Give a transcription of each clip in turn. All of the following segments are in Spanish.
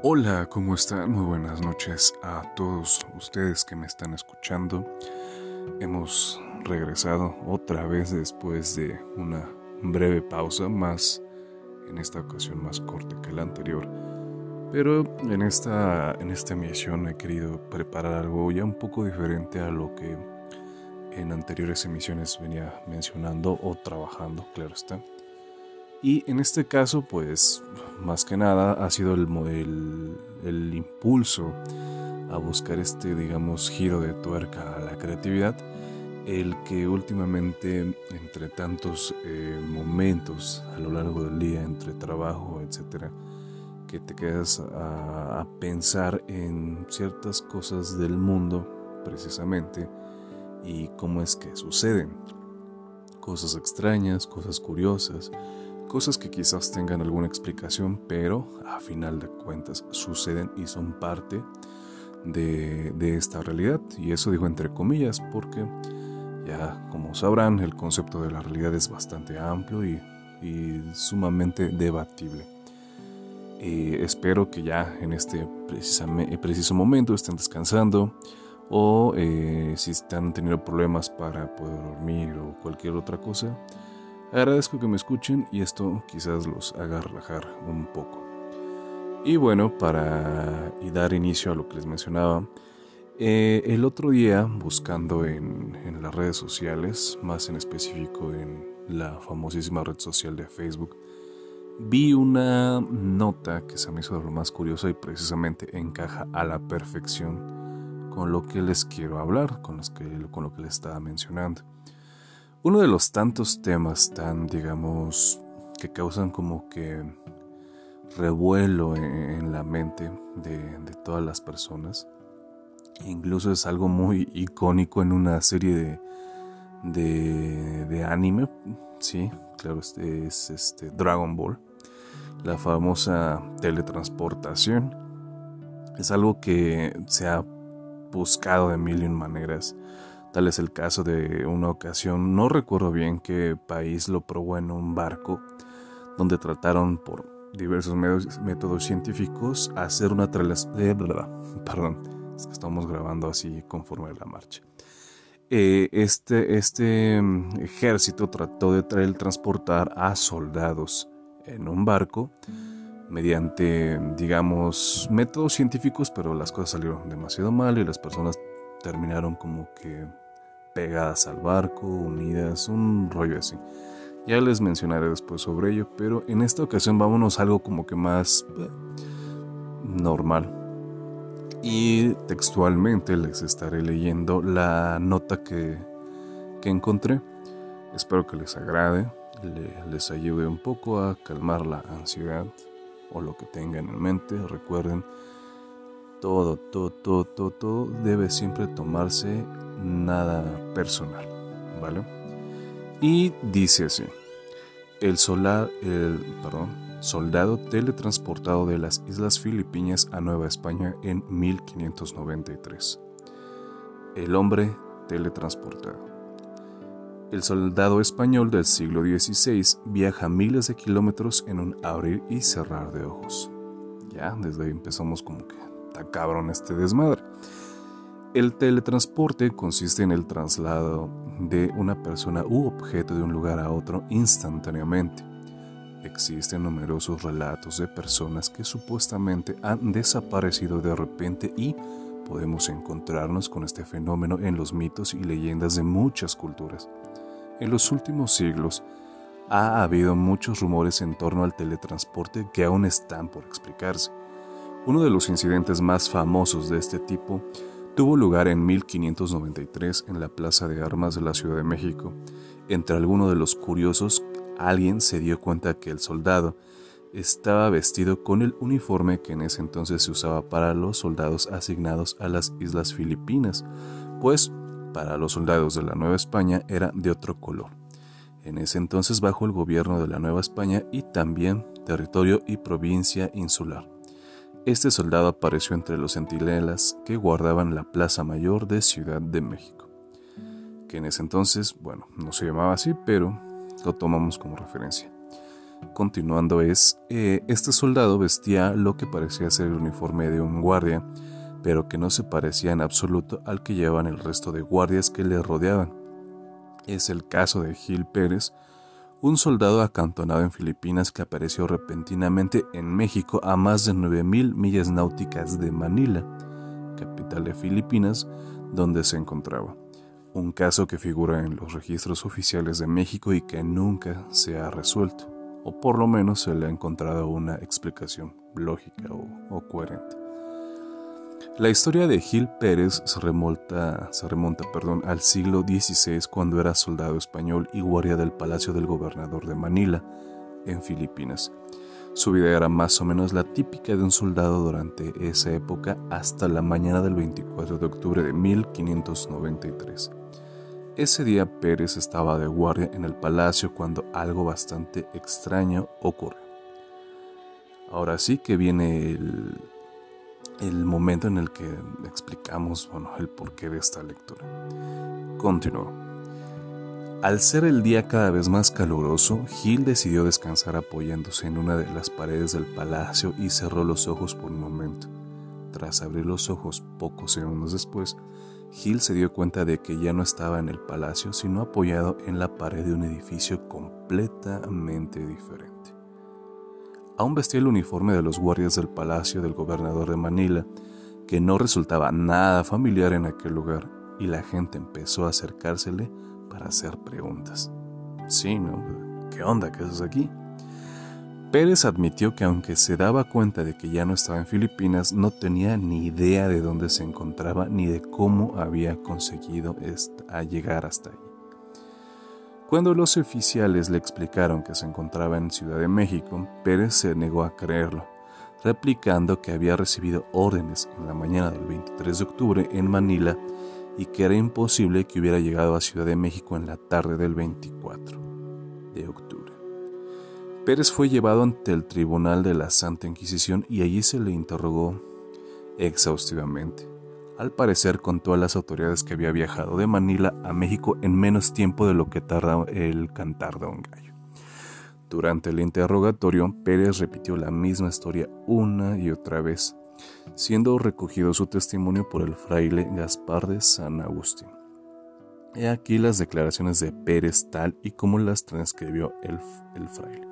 Hola, ¿cómo están? Muy buenas noches a todos ustedes que me están escuchando. Hemos regresado otra vez después de una breve pausa, más en esta ocasión más corta que la anterior. Pero en esta, en esta emisión he querido preparar algo ya un poco diferente a lo que en anteriores emisiones venía mencionando o trabajando, claro está. Y en este caso, pues, más que nada ha sido el, el, el impulso a buscar este, digamos, giro de tuerca a la creatividad, el que últimamente, entre tantos eh, momentos a lo largo del día, entre trabajo, etcétera, que te quedas a, a pensar en ciertas cosas del mundo, precisamente, y cómo es que suceden. Cosas extrañas, cosas curiosas, cosas que quizás tengan alguna explicación, pero a final de cuentas suceden y son parte de, esta realidad. Y eso digo entre comillas porque ya como sabrán el concepto de la realidad es bastante amplio y, sumamente debatible. espero que ya en este preciso momento estén descansando o eh, si están teniendo problemas para poder dormir o cualquier otra cosa Agradezco que me escuchen y esto quizás los haga relajar un poco. Y bueno, para dar inicio a lo que les mencionaba, eh, el otro día buscando en, en, las redes sociales, más en específico en la famosísima red social de Facebook, vi una nota que se me hizo lo más curiosa y precisamente encaja a la perfección con lo que les quiero hablar, con, los que, con lo que les estaba mencionando. Uno de los tantos temas tan, digamos, que causan como que revuelo en, la mente de, todas las personas. Incluso es algo muy icónico en una serie de, de, anime. Sí, claro, este es este Dragon Ball. La famosa teletransportación. Es algo que se ha buscado de mil y maneras Tal es el caso de una ocasión, no recuerdo bien qué país lo probó en un barco, donde trataron por diversos métodos científicos hacer una eh, perdón, estamos grabando así conforme la marcha. Eh, este, este mm, ejército trató de transportar a soldados en un barco mediante, digamos, métodos científicos, pero las cosas salieron demasiado mal y las personas terminaron como que pegadas al barco, unidas, un rollo así. Ya les mencionaré después sobre ello, pero en esta ocasión vámonos a algo como que más eh, normal. Y textualmente les estaré leyendo la nota que, que encontré. Espero que les agrade, les ayude un poco a calmar la ansiedad o lo que tengan en mente. Recuerden, todo, todo, todo, todo, todo debe siempre tomarse nada personal, ¿vale? Y dice así, el, solar, el perdón, soldado teletransportado de las Islas Filipinas a Nueva España en 1593. El hombre teletransportado. El soldado español del siglo XVI viaja miles de kilómetros en un abrir y cerrar de ojos. Ya, desde ahí empezamos como que está cabrón este desmadre. El teletransporte consiste en el traslado de una persona u objeto de un lugar a otro instantáneamente. Existen numerosos relatos de personas que supuestamente han desaparecido de repente y podemos encontrarnos con este fenómeno en los mitos y leyendas de muchas culturas. En los últimos siglos ha habido muchos rumores en torno al teletransporte que aún están por explicarse. Uno de los incidentes más famosos de este tipo tuvo lugar en 1593 en la Plaza de Armas de la Ciudad de México. Entre algunos de los curiosos, alguien se dio cuenta que el soldado estaba vestido con el uniforme que en ese entonces se usaba para los soldados asignados a las Islas Filipinas, pues para los soldados de la Nueva España era de otro color. En ese entonces bajo el gobierno de la Nueva España y también territorio y provincia insular. Este soldado apareció entre los centinelas que guardaban la Plaza Mayor de Ciudad de México, que en ese entonces, bueno, no se llamaba así, pero lo tomamos como referencia. Continuando es, eh, este soldado vestía lo que parecía ser el uniforme de un guardia, pero que no se parecía en absoluto al que llevaban el resto de guardias que le rodeaban. Es el caso de Gil Pérez, un soldado acantonado en Filipinas que apareció repentinamente en México a más de 9.000 millas náuticas de Manila, capital de Filipinas, donde se encontraba. Un caso que figura en los registros oficiales de México y que nunca se ha resuelto, o por lo menos se le ha encontrado una explicación lógica o, coherente. La historia de Gil Pérez se remonta, se remonta perdón, al siglo XVI cuando era soldado español y guardia del palacio del gobernador de Manila, en Filipinas. Su vida era más o menos la típica de un soldado durante esa época hasta la mañana del 24 de octubre de 1593. Ese día Pérez estaba de guardia en el palacio cuando algo bastante extraño ocurre. Ahora sí que viene el, el momento en el que explicamos bueno, el porqué de esta lectura. Continuó. Al ser el día cada vez más caluroso, Gil decidió descansar apoyándose en una de las paredes del palacio y cerró los ojos por un momento. Tras abrir los ojos pocos segundos después, Gil se dio cuenta de que ya no estaba en el palacio, sino apoyado en la pared de un edificio completamente diferente. Aún vestía el uniforme de los guardias del palacio del gobernador de Manila, que no resultaba nada familiar en aquel lugar, y la gente empezó a acercársele para hacer preguntas. Sí, ¿no? ¿Qué onda? ¿Qué haces aquí? Pérez admitió que aunque se daba cuenta de que ya no estaba en Filipinas, no tenía ni idea de dónde se encontraba ni de cómo había conseguido llegar hasta ahí. Cuando los oficiales le explicaron que se encontraba en Ciudad de México, Pérez se negó a creerlo, replicando que había recibido órdenes en la mañana del 23 de octubre en Manila y que era imposible que hubiera llegado a Ciudad de México en la tarde del 24 de octubre. Pérez fue llevado ante el Tribunal de la Santa Inquisición y allí se le interrogó exhaustivamente. Al parecer contó a las autoridades que había viajado de Manila a México en menos tiempo de lo que tarda el cantar de un gallo. Durante el interrogatorio, Pérez repitió la misma historia una y otra vez, siendo recogido su testimonio por el fraile Gaspar de San Agustín. He aquí las declaraciones de Pérez tal y como las transcribió el, el fraile.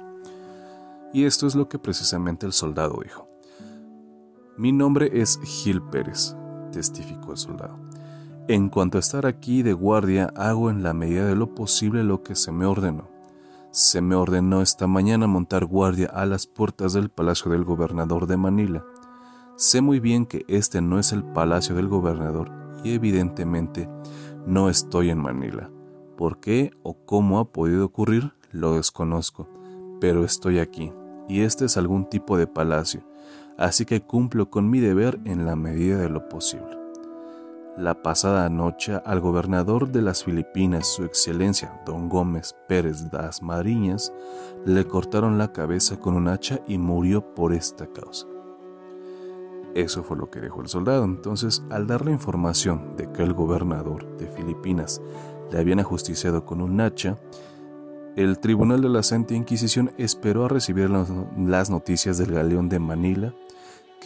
Y esto es lo que precisamente el soldado dijo. Mi nombre es Gil Pérez, testificó el soldado. En cuanto a estar aquí de guardia, hago en la medida de lo posible lo que se me ordenó. Se me ordenó esta mañana montar guardia a las puertas del palacio del gobernador de Manila Sé muy bien que este no es el palacio del gobernador y evidentemente no estoy en Manila. ¿Por qué o cómo ha podido ocurrir? Lo desconozco, pero estoy aquí y este es algún tipo de palacio, así que cumplo con mi deber en la medida de lo posible. La pasada noche al gobernador de las Filipinas, su excelencia, don Gómez Pérez das Mariñas, le cortaron la cabeza con un hacha y murió por esta causa. Eso fue lo que dijo el soldado. Entonces, al dar la información de que el gobernador de Filipinas le habían ajusticiado con un hacha, el Tribunal de la Santa Inquisición esperó a recibir las noticias del galeón de Manila,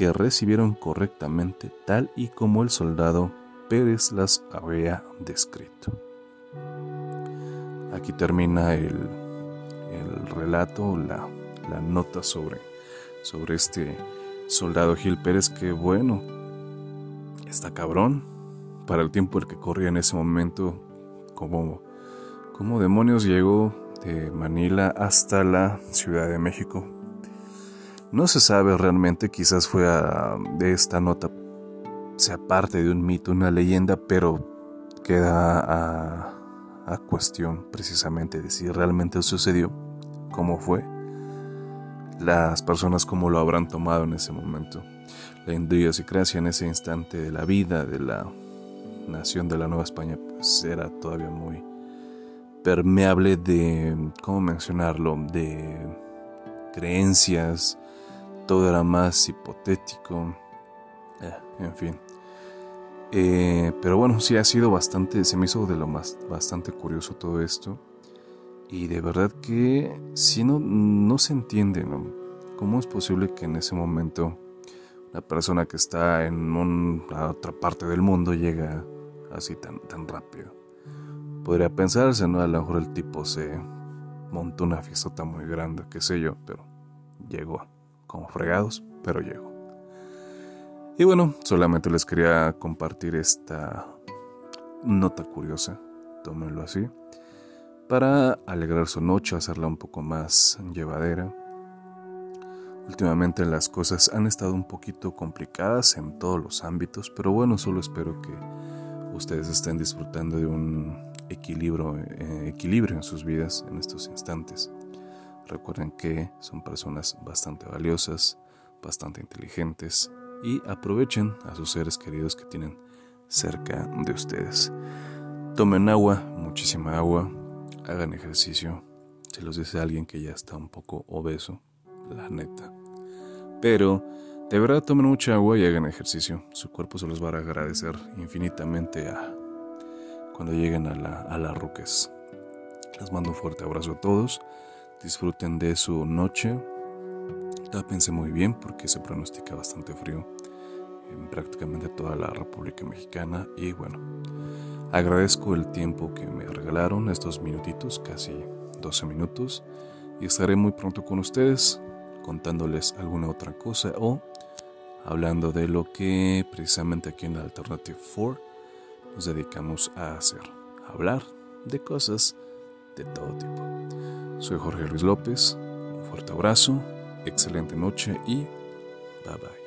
recibieron correctamente tal y como el soldado Pérez las había descrito. Aquí termina el, el relato, la, la nota sobre, sobre este Soldado Gil Pérez, que bueno, está cabrón. Para el tiempo el que corría en ese momento, como, como demonios llegó de Manila hasta la Ciudad de México. No se sabe realmente, quizás fue de esta nota, sea parte de un mito, una leyenda, pero queda a, a cuestión precisamente de si realmente sucedió, cómo fue las personas como lo habrán tomado en ese momento. La idiosincrasia en ese instante de la vida de la nación de la Nueva España pues era todavía muy permeable de, ¿cómo mencionarlo?, de creencias, todo era más hipotético, eh, en fin. Eh, pero bueno, sí ha sido bastante, se me hizo de lo más bastante curioso todo esto. Y de verdad que si no, no se entiende, ¿Cómo es posible que en ese momento una persona que está en una otra parte del mundo llega así tan, tan rápido? Podría pensarse, ¿no? A lo mejor el tipo se montó una fiesta muy grande, qué sé yo, pero llegó. Como fregados, pero llegó. Y bueno, solamente les quería compartir esta nota curiosa, tómenlo así, para alegrar su noche, hacerla un poco más llevadera. Últimamente las cosas han estado un poquito complicadas en todos los ámbitos, pero bueno, solo espero que ustedes estén disfrutando de un equilibrio, eh, equilibrio en sus vidas en estos instantes. Recuerden que son personas bastante valiosas, bastante inteligentes y aprovechen a sus seres queridos que tienen cerca de ustedes. Tomen agua, muchísima agua, hagan ejercicio. Se los dice alguien que ya está un poco obeso, la neta. Pero de verdad tomen mucha agua y hagan ejercicio. Su cuerpo se los va a agradecer infinitamente a cuando lleguen a la, a. Les mando un fuerte abrazo a todos. Disfruten de su noche. Tápense muy bien porque se pronostica bastante frío en prácticamente toda la República Mexicana. Y bueno, agradezco el tiempo que me regalaron, estos minutitos, casi 12 minutos. Y estaré muy pronto con ustedes contándoles alguna otra cosa o hablando de lo que precisamente aquí en Alternative 4 nos dedicamos a hacer, hablar de cosas todo tipo. Soy Jorge Luis López, un fuerte abrazo, excelente noche y bye bye.